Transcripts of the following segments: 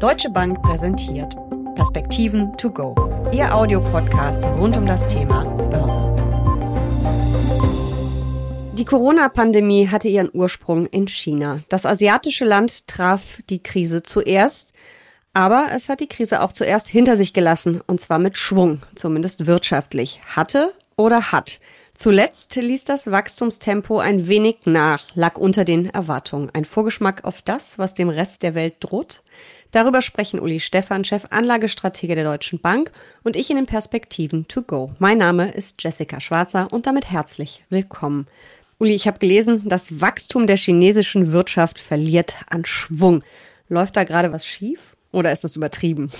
Deutsche Bank präsentiert Perspektiven to go, Ihr Audiopodcast rund um das Thema Börse. Die Corona-Pandemie hatte ihren Ursprung in China. Das asiatische Land traf die Krise zuerst, aber es hat die Krise auch zuerst hinter sich gelassen, und zwar mit Schwung, zumindest wirtschaftlich. Hatte oder hat. Zuletzt ließ das Wachstumstempo ein wenig nach, lag unter den Erwartungen. Ein Vorgeschmack auf das, was dem Rest der Welt droht? Darüber sprechen Uli Stephan, Chef Anlagestratege der Deutschen Bank und ich in den Perspektiven to go. Mein Name ist Jessica Schwarzer und damit herzlich willkommen. Uli, ich habe gelesen, das Wachstum der chinesischen Wirtschaft verliert an Schwung. Läuft da gerade was schief oder ist das übertrieben?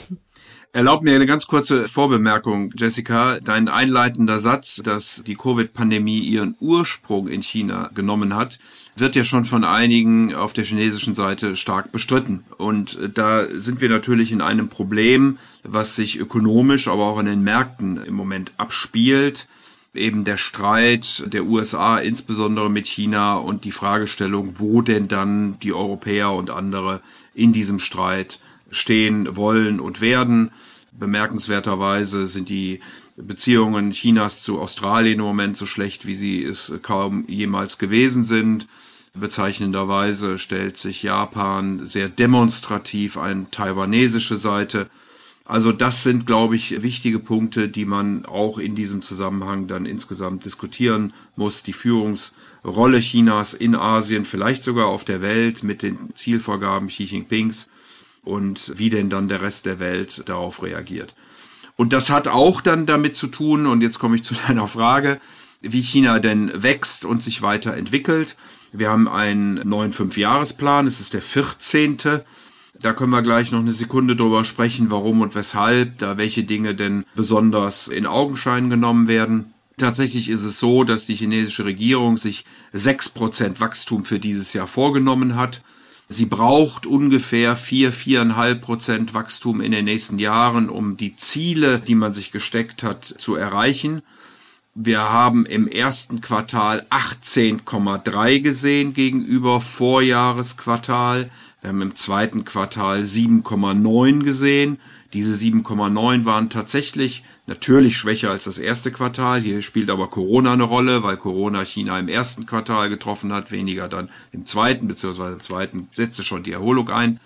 Erlaub mir eine ganz kurze Vorbemerkung, Jessica. Dein einleitender Satz, dass die Covid-Pandemie ihren Ursprung in China genommen hat, wird ja schon von einigen auf der chinesischen Seite stark bestritten. Und da sind wir natürlich in einem Problem, was sich ökonomisch, aber auch in den Märkten im Moment abspielt eben der Streit der USA insbesondere mit China und die Fragestellung, wo denn dann die Europäer und andere in diesem Streit stehen wollen und werden. Bemerkenswerterweise sind die Beziehungen Chinas zu Australien im Moment so schlecht, wie sie es kaum jemals gewesen sind. Bezeichnenderweise stellt sich Japan sehr demonstrativ eine taiwanesische Seite. Also das sind, glaube ich, wichtige Punkte, die man auch in diesem Zusammenhang dann insgesamt diskutieren muss. Die Führungsrolle Chinas in Asien, vielleicht sogar auf der Welt mit den Zielvorgaben Xi Jinpings und wie denn dann der Rest der Welt darauf reagiert. Und das hat auch dann damit zu tun, und jetzt komme ich zu deiner Frage, wie China denn wächst und sich weiterentwickelt. Wir haben einen neuen Fünfjahresplan, es ist der 14. Da können wir gleich noch eine Sekunde drüber sprechen, warum und weshalb, da welche Dinge denn besonders in Augenschein genommen werden. Tatsächlich ist es so, dass die chinesische Regierung sich sechs Prozent Wachstum für dieses Jahr vorgenommen hat. Sie braucht ungefähr vier, viereinhalb Prozent Wachstum in den nächsten Jahren, um die Ziele, die man sich gesteckt hat, zu erreichen. Wir haben im ersten Quartal 18,3 gesehen gegenüber Vorjahresquartal. Wir haben im zweiten Quartal 7,9 gesehen. Diese 7,9 waren tatsächlich natürlich schwächer als das erste Quartal. Hier spielt aber Corona eine Rolle, weil Corona China im ersten Quartal getroffen hat, weniger dann im zweiten, beziehungsweise im zweiten setzte schon die Erholung ein.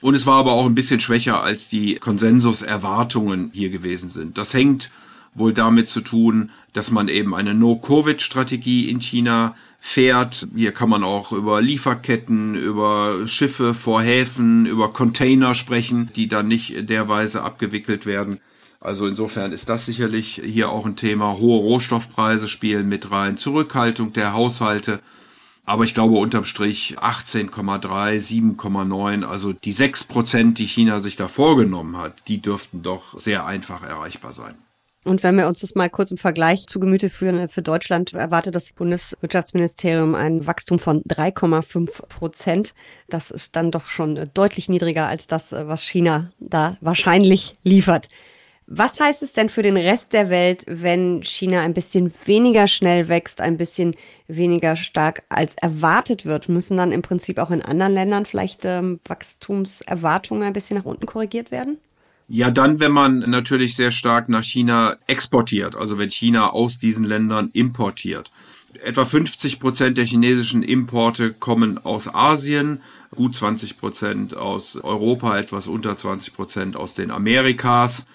Und es war aber auch ein bisschen schwächer, als die Konsensuserwartungen hier gewesen sind. Das hängt wohl damit zu tun, dass man eben eine No-Covid-Strategie in China fährt. Hier kann man auch über Lieferketten, über Schiffe vor Häfen, über Container sprechen, die dann nicht derweise abgewickelt werden. Also insofern ist das sicherlich hier auch ein Thema. Hohe Rohstoffpreise spielen mit rein, Zurückhaltung der Haushalte. Aber ich glaube unterm Strich 18,3, 7,9, also die 6 Prozent, die China sich da vorgenommen hat, die dürften doch sehr einfach erreichbar sein. Und wenn wir uns das mal kurz im Vergleich zu Gemüte führen, für Deutschland erwartet das Bundeswirtschaftsministerium ein Wachstum von 3,5 Prozent. Das ist dann doch schon deutlich niedriger als das, was China da wahrscheinlich liefert. Was heißt es denn für den Rest der Welt, wenn China ein bisschen weniger schnell wächst, ein bisschen weniger stark als erwartet wird? Müssen dann im Prinzip auch in anderen Ländern vielleicht ähm, Wachstumserwartungen ein bisschen nach unten korrigiert werden? Ja, dann, wenn man natürlich sehr stark nach China exportiert, also wenn China aus diesen Ländern importiert. Etwa 50 Prozent der chinesischen Importe kommen aus Asien, gut 20 Prozent aus Europa, etwas unter 20 Prozent aus den Amerikas.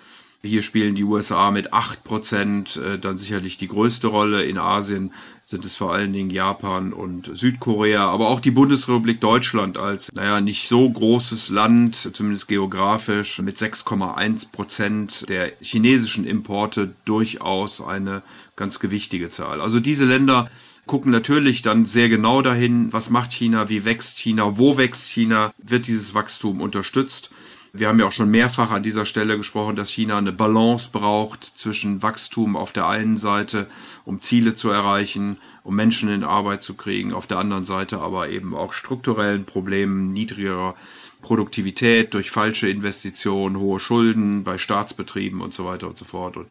Hier spielen die USA mit acht Prozent äh, dann sicherlich die größte Rolle. In Asien sind es vor allen Dingen Japan und Südkorea, aber auch die Bundesrepublik Deutschland als, naja, nicht so großes Land, zumindest geografisch, mit 6,1 Prozent der chinesischen Importe durchaus eine ganz gewichtige Zahl. Also diese Länder gucken natürlich dann sehr genau dahin, was macht China, wie wächst China, wo wächst China, wird dieses Wachstum unterstützt. Wir haben ja auch schon mehrfach an dieser Stelle gesprochen, dass China eine Balance braucht zwischen Wachstum auf der einen Seite, um Ziele zu erreichen, um Menschen in Arbeit zu kriegen, auf der anderen Seite aber eben auch strukturellen Problemen, niedrigerer Produktivität durch falsche Investitionen, hohe Schulden bei Staatsbetrieben und so weiter und so fort. Und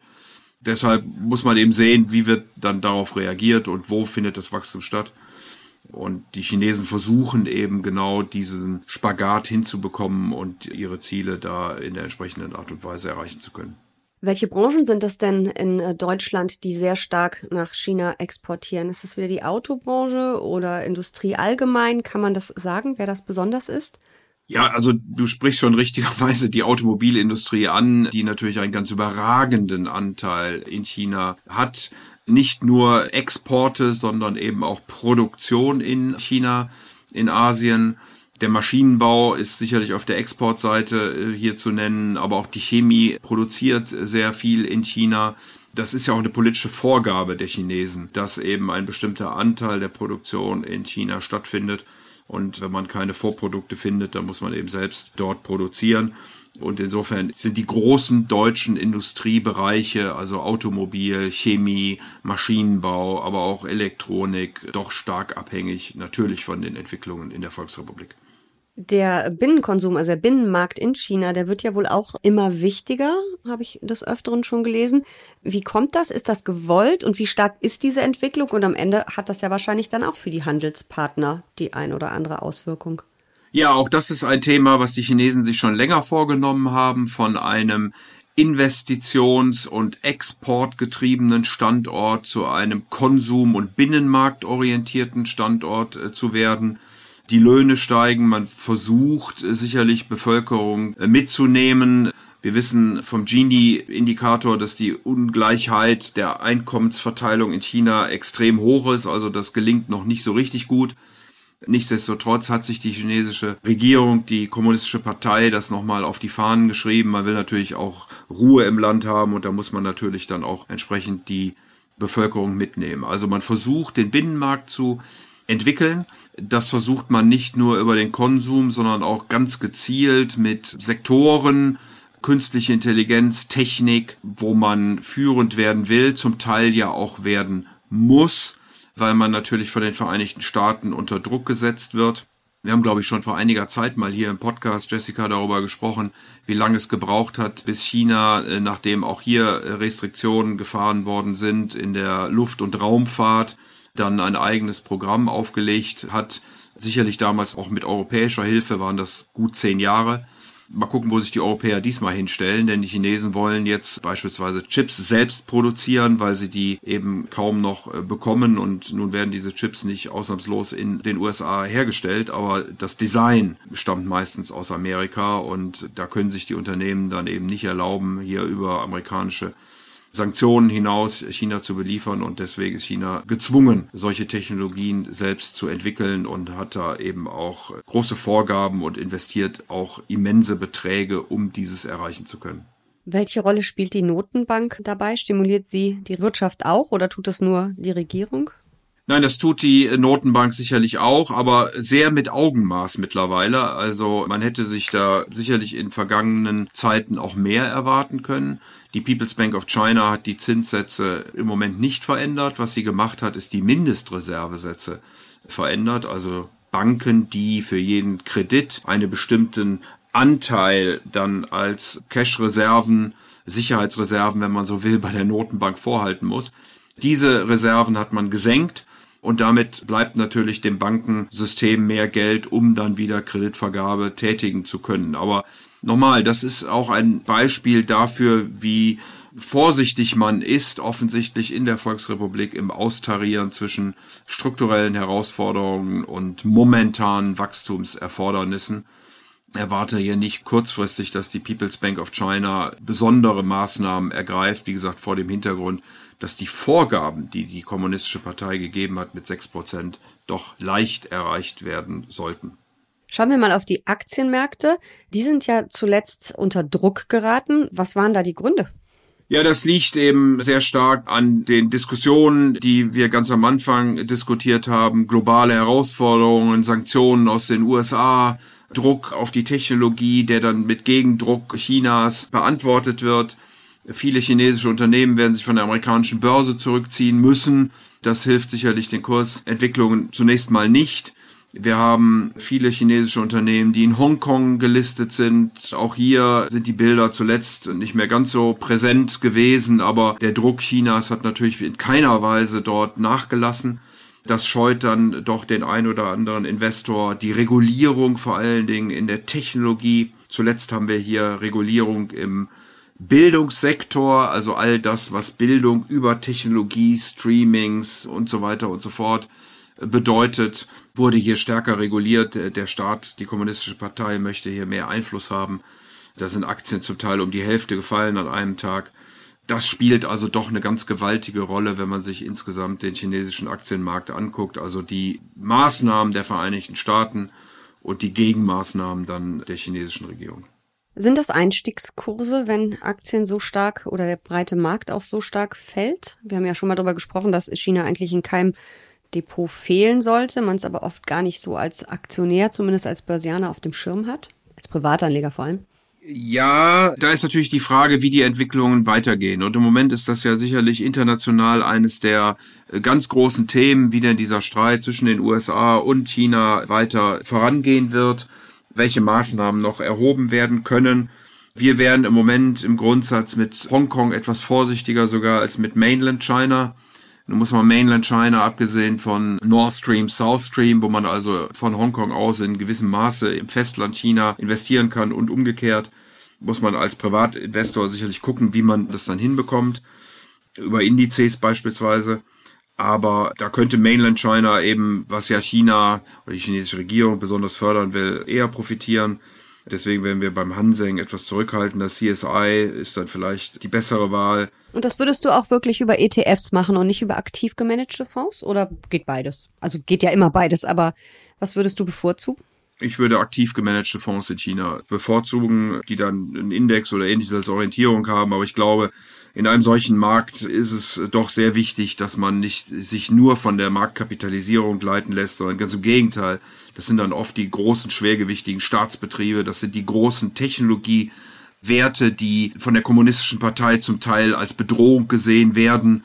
deshalb muss man eben sehen, wie wird dann darauf reagiert und wo findet das Wachstum statt. Und die Chinesen versuchen eben genau diesen Spagat hinzubekommen und ihre Ziele da in der entsprechenden Art und Weise erreichen zu können. Welche Branchen sind das denn in äh, Deutschland, die sehr stark nach China exportieren? Ist es wieder die Autobranche oder Industrie allgemein? Kann man das sagen, wer das besonders ist? Ja, also du sprichst schon richtigerweise die Automobilindustrie an, die natürlich einen ganz überragenden Anteil in China hat. Nicht nur Exporte, sondern eben auch Produktion in China, in Asien. Der Maschinenbau ist sicherlich auf der Exportseite äh, hier zu nennen, aber auch die Chemie produziert sehr viel in China. Das ist ja auch eine politische Vorgabe der Chinesen, dass eben ein bestimmter Anteil der Produktion in China stattfindet. Und wenn man keine Vorprodukte findet, dann muss man eben selbst dort produzieren. Und insofern sind die großen deutschen Industriebereiche, also Automobil, Chemie, Maschinenbau, aber auch Elektronik, doch stark abhängig natürlich von den Entwicklungen in der Volksrepublik. Der Binnenkonsum, also der Binnenmarkt in China, der wird ja wohl auch immer wichtiger, habe ich des Öfteren schon gelesen. Wie kommt das? Ist das gewollt und wie stark ist diese Entwicklung? Und am Ende hat das ja wahrscheinlich dann auch für die Handelspartner die ein oder andere Auswirkung. Ja, auch das ist ein Thema, was die Chinesen sich schon länger vorgenommen haben, von einem investitions- und exportgetriebenen Standort zu einem konsum- und binnenmarktorientierten Standort äh, zu werden die Löhne steigen, man versucht sicherlich Bevölkerung äh, mitzunehmen. Wir wissen vom Gini-Indikator, dass die Ungleichheit der Einkommensverteilung in China extrem hoch ist. Also das gelingt noch nicht so richtig gut. Nichtsdestotrotz hat sich die chinesische Regierung, die kommunistische Partei, das nochmal auf die Fahnen geschrieben. Man will natürlich auch Ruhe im Land haben und da muss man natürlich dann auch entsprechend die Bevölkerung mitnehmen. Also man versucht, den Binnenmarkt zu entwickeln. Das versucht man nicht nur über den Konsum, sondern auch ganz gezielt mit Sektoren, künstliche Intelligenz, Technik, wo man führend werden will, zum Teil ja auch werden muss, weil man natürlich von den Vereinigten Staaten unter Druck gesetzt wird. Wir haben, glaube ich, schon vor einiger Zeit mal hier im Podcast, Jessica, darüber gesprochen, wie lange es gebraucht hat, bis China, äh, nachdem auch hier Restriktionen gefahren worden sind in der Luft- und Raumfahrt, dann ein eigenes Programm aufgelegt hat. Sicherlich damals auch mit europäischer Hilfe waren das gut zehn Jahre. Mal gucken, wo sich die Europäer diesmal hinstellen, denn die Chinesen wollen jetzt beispielsweise Chips selbst produzieren, weil sie die eben kaum noch äh, bekommen und nun werden diese Chips nicht ausnahmslos in den USA hergestellt, aber das Design stammt meistens aus Amerika und da können sich die Unternehmen dann eben nicht erlauben, hier über amerikanische Sanktionen hinaus China zu beliefern und deswegen ist China gezwungen, solche Technologien selbst zu entwickeln und hat da eben auch große Vorgaben und investiert auch immense Beträge, um dieses erreichen zu können. Welche Rolle spielt die Notenbank dabei? Stimuliert sie die Wirtschaft auch oder tut das nur die Regierung? Nein, das tut die Notenbank sicherlich auch, aber sehr mit Augenmaß mittlerweile. Also man hätte sich da sicherlich in vergangenen Zeiten auch mehr erwarten können. Die People's Bank of China hat die Zinssätze im Moment nicht verändert. Was sie gemacht hat, ist die Mindestreservesätze verändert. Also Banken, die für jeden Kredit einen bestimmten Anteil dann als Cash-Reserven, Sicherheitsreserven, wenn man so will, bei der Notenbank vorhalten muss. Diese Reserven hat man gesenkt und damit bleibt natürlich dem Bankensystem mehr Geld, um dann wieder Kreditvergabe tätigen zu können. Aber Nochmal, das ist auch ein Beispiel dafür, wie vorsichtig man ist, offensichtlich in der Volksrepublik im Austarieren zwischen strukturellen Herausforderungen und momentanen Wachstumserfordernissen. Erwarte hier nicht kurzfristig, dass die People's Bank of China besondere Maßnahmen ergreift, wie gesagt, vor dem Hintergrund, dass die Vorgaben, die die Kommunistische Partei gegeben hat mit sechs Prozent, doch leicht erreicht werden sollten. Schauen wir mal auf die Aktienmärkte. Die sind ja zuletzt unter Druck geraten. Was waren da die Gründe? Ja, das liegt eben sehr stark an den Diskussionen, die wir ganz am Anfang diskutiert haben. Globale Herausforderungen, Sanktionen aus den USA, Druck auf die Technologie, der dann mit Gegendruck Chinas beantwortet wird. Viele chinesische Unternehmen werden sich von der amerikanischen Börse zurückziehen müssen. Das hilft sicherlich den Kursentwicklungen zunächst mal nicht. Wir haben viele chinesische Unternehmen, die in Hongkong gelistet sind. Auch hier sind die Bilder zuletzt nicht mehr ganz so präsent gewesen, aber der Druck Chinas hat natürlich in keiner Weise dort nachgelassen. Das scheut dann doch den ein oder anderen Investor. Die Regulierung vor allen Dingen in der Technologie. Zuletzt haben wir hier Regulierung im Bildungssektor, also all das, was Bildung über Technologie, Streamings und so weiter und so fort bedeutet, wurde hier stärker reguliert. Der Staat, die kommunistische Partei möchte hier mehr Einfluss haben. Da sind Aktien zum Teil um die Hälfte gefallen an einem Tag. Das spielt also doch eine ganz gewaltige Rolle, wenn man sich insgesamt den chinesischen Aktienmarkt anguckt. Also die Maßnahmen der Vereinigten Staaten und die Gegenmaßnahmen dann der chinesischen Regierung. Sind das Einstiegskurse, wenn Aktien so stark oder der breite Markt auch so stark fällt? Wir haben ja schon mal darüber gesprochen, dass China eigentlich in keinem Depot fehlen sollte, man es aber oft gar nicht so als Aktionär, zumindest als Börsianer auf dem Schirm hat, als Privatanleger vor allem. Ja, da ist natürlich die Frage, wie die Entwicklungen weitergehen. Und im Moment ist das ja sicherlich international eines der äh, ganz großen Themen, wie denn dieser Streit zwischen den USA und China weiter vorangehen wird welche Maßnahmen noch erhoben werden können. Wir wären im Moment im Grundsatz mit Hongkong etwas vorsichtiger sogar als mit Mainland China. Nun muss man Mainland China, abgesehen von North Stream, South Stream, wo man also von Hongkong aus in gewissem Maße im Festland China investieren kann und umgekehrt, muss man als Privatinvestor sicherlich gucken, wie man das dann hinbekommt. Über Indizes beispielsweise. Aber da könnte Mainland China eben, was ja China oder die chinesische Regierung besonders fördern will, eher profitieren. Deswegen werden wir beim Hanseng etwas zurückhalten. Das CSI ist dann vielleicht die bessere Wahl. Und das würdest du auch wirklich über ETFs machen und nicht über aktiv gemanagte Fonds? Oder geht beides? Also geht ja immer beides, aber was würdest du bevorzugen? Ich würde aktiv gemanagte Fonds in China bevorzugen, die dann einen Index oder ähnliches als Orientierung haben. Aber ich glaube, in einem solchen Markt ist es doch sehr wichtig, dass man nicht sich nur von der Marktkapitalisierung leiten lässt, sondern ganz im Gegenteil. Das sind dann oft die großen, schwergewichtigen Staatsbetriebe, das sind die großen Technologiewerte, die von der kommunistischen Partei zum Teil als Bedrohung gesehen werden.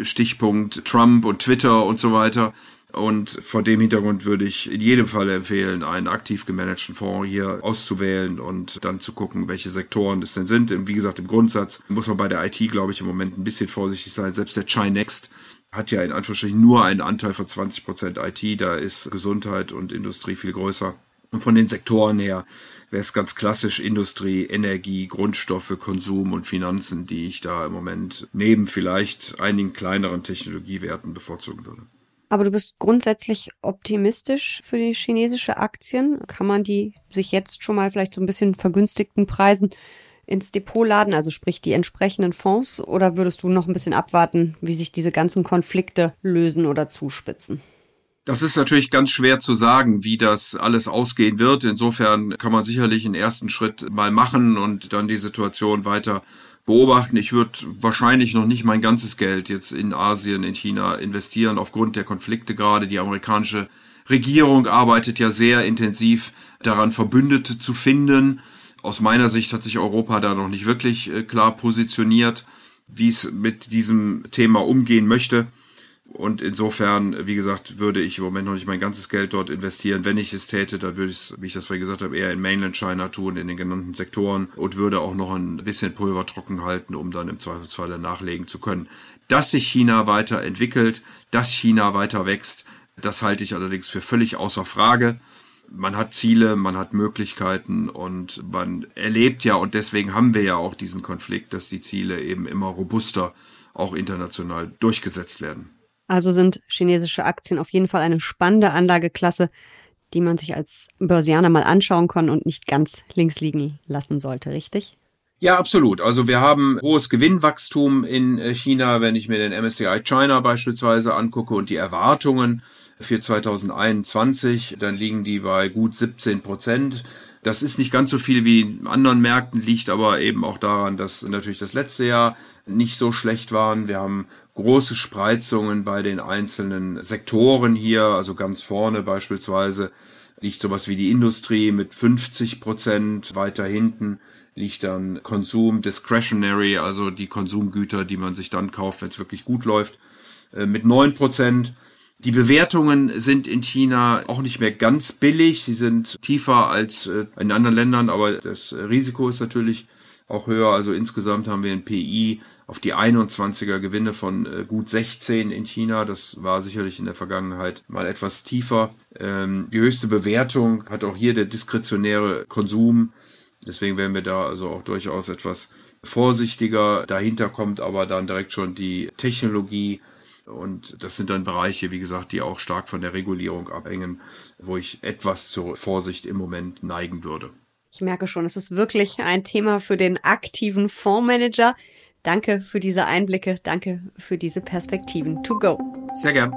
Stichpunkt Trump und Twitter und so weiter. Und vor dem Hintergrund würde ich in jedem Fall empfehlen, einen aktiv gemanagten Fonds hier auszuwählen und dann zu gucken, welche Sektoren es denn sind. Wie gesagt, im Grundsatz muss man bei der IT, glaube ich, im Moment ein bisschen vorsichtig sein. Selbst der Chinext hat ja in Anführungsstrichen nur einen Anteil von 20 Prozent IT. Da ist Gesundheit und Industrie viel größer. Und von den Sektoren her wäre es ganz klassisch Industrie, Energie, Grundstoffe, Konsum und Finanzen, die ich da im Moment neben vielleicht einigen kleineren Technologiewerten bevorzugen würde. Aber du bist grundsätzlich optimistisch für die chinesische Aktien. Kann man die sich jetzt schon mal vielleicht so ein bisschen vergünstigten Preisen ins Depot laden, also sprich die entsprechenden Fonds? Oder würdest du noch ein bisschen abwarten, wie sich diese ganzen Konflikte lösen oder zuspitzen? Das ist natürlich ganz schwer zu sagen, wie das alles ausgehen wird. Insofern kann man sicherlich einen ersten Schritt mal machen und dann die Situation weiter beobachten. Ich würde wahrscheinlich noch nicht mein ganzes Geld jetzt in Asien, in China investieren, aufgrund der Konflikte gerade. Die amerikanische Regierung arbeitet ja sehr intensiv daran, Verbündete zu finden. Aus meiner Sicht hat sich Europa da noch nicht wirklich äh, klar positioniert, wie es mit diesem Thema umgehen möchte. Und insofern, wie gesagt, würde ich im Moment noch nicht mein ganzes Geld dort investieren. Wenn ich es täte, dann würde ich es, wie ich das vorhin gesagt habe, eher in Mainland China tun, in den genannten Sektoren und würde auch noch ein bisschen Pulver trocken halten, um dann im Zweifelsfall nachlegen zu können. Dass sich China weiterentwickelt, dass China weiter wächst, das halte ich allerdings für völlig außer Frage. Man hat Ziele, man hat Möglichkeiten und man erlebt ja, und deswegen haben wir ja auch diesen Konflikt, dass die Ziele eben immer robuster auch international durchgesetzt werden. Also sind chinesische Aktien auf jeden Fall eine spannende Anlageklasse, die man sich als Börsianer mal anschauen kann und nicht ganz links liegen lassen sollte, richtig? Ja, absolut. Also wir haben hohes Gewinnwachstum in äh, China, wenn ich mir den MSCI China beispielsweise angucke und die Erwartungen für 2021, dann liegen die bei gut 17 Prozent. Das ist nicht ganz so viel wie in anderen Märkten, liegt aber eben auch daran, dass natürlich das letzte Jahr nicht so schlecht waren. Wir haben große Spreizungen bei den einzelnen Sektoren hier, also ganz vorne beispielsweise liegt sowas wie die Industrie mit 50 Prozent, weiter hinten liegt dann Konsum Discretionary, also die Konsumgüter, die man sich dann kauft, wenn es wirklich gut läuft, äh, mit 9 Prozent. Die Bewertungen sind in China auch nicht mehr ganz billig. Sie sind tiefer als äh, in anderen Ländern, aber das Risiko ist natürlich auch höher. Also insgesamt haben wir ein PI auf die 21er Gewinne von äh, gut 16 in China. Das war sicherlich in der Vergangenheit mal etwas tiefer. Ähm, die höchste Bewertung hat auch hier der diskretionäre Konsum. Deswegen werden wir da also auch durchaus etwas vorsichtiger. Dahinter kommt aber dann direkt schon die Technologie. Und das sind dann Bereiche, wie gesagt, die auch stark von der Regulierung abhängen, wo ich etwas zur Vorsicht im Moment neigen würde. Ich merke schon, es ist wirklich ein Thema für den aktiven Fondsmanager. Danke für diese Einblicke, danke für diese Perspektiven. To go. Sehr gern.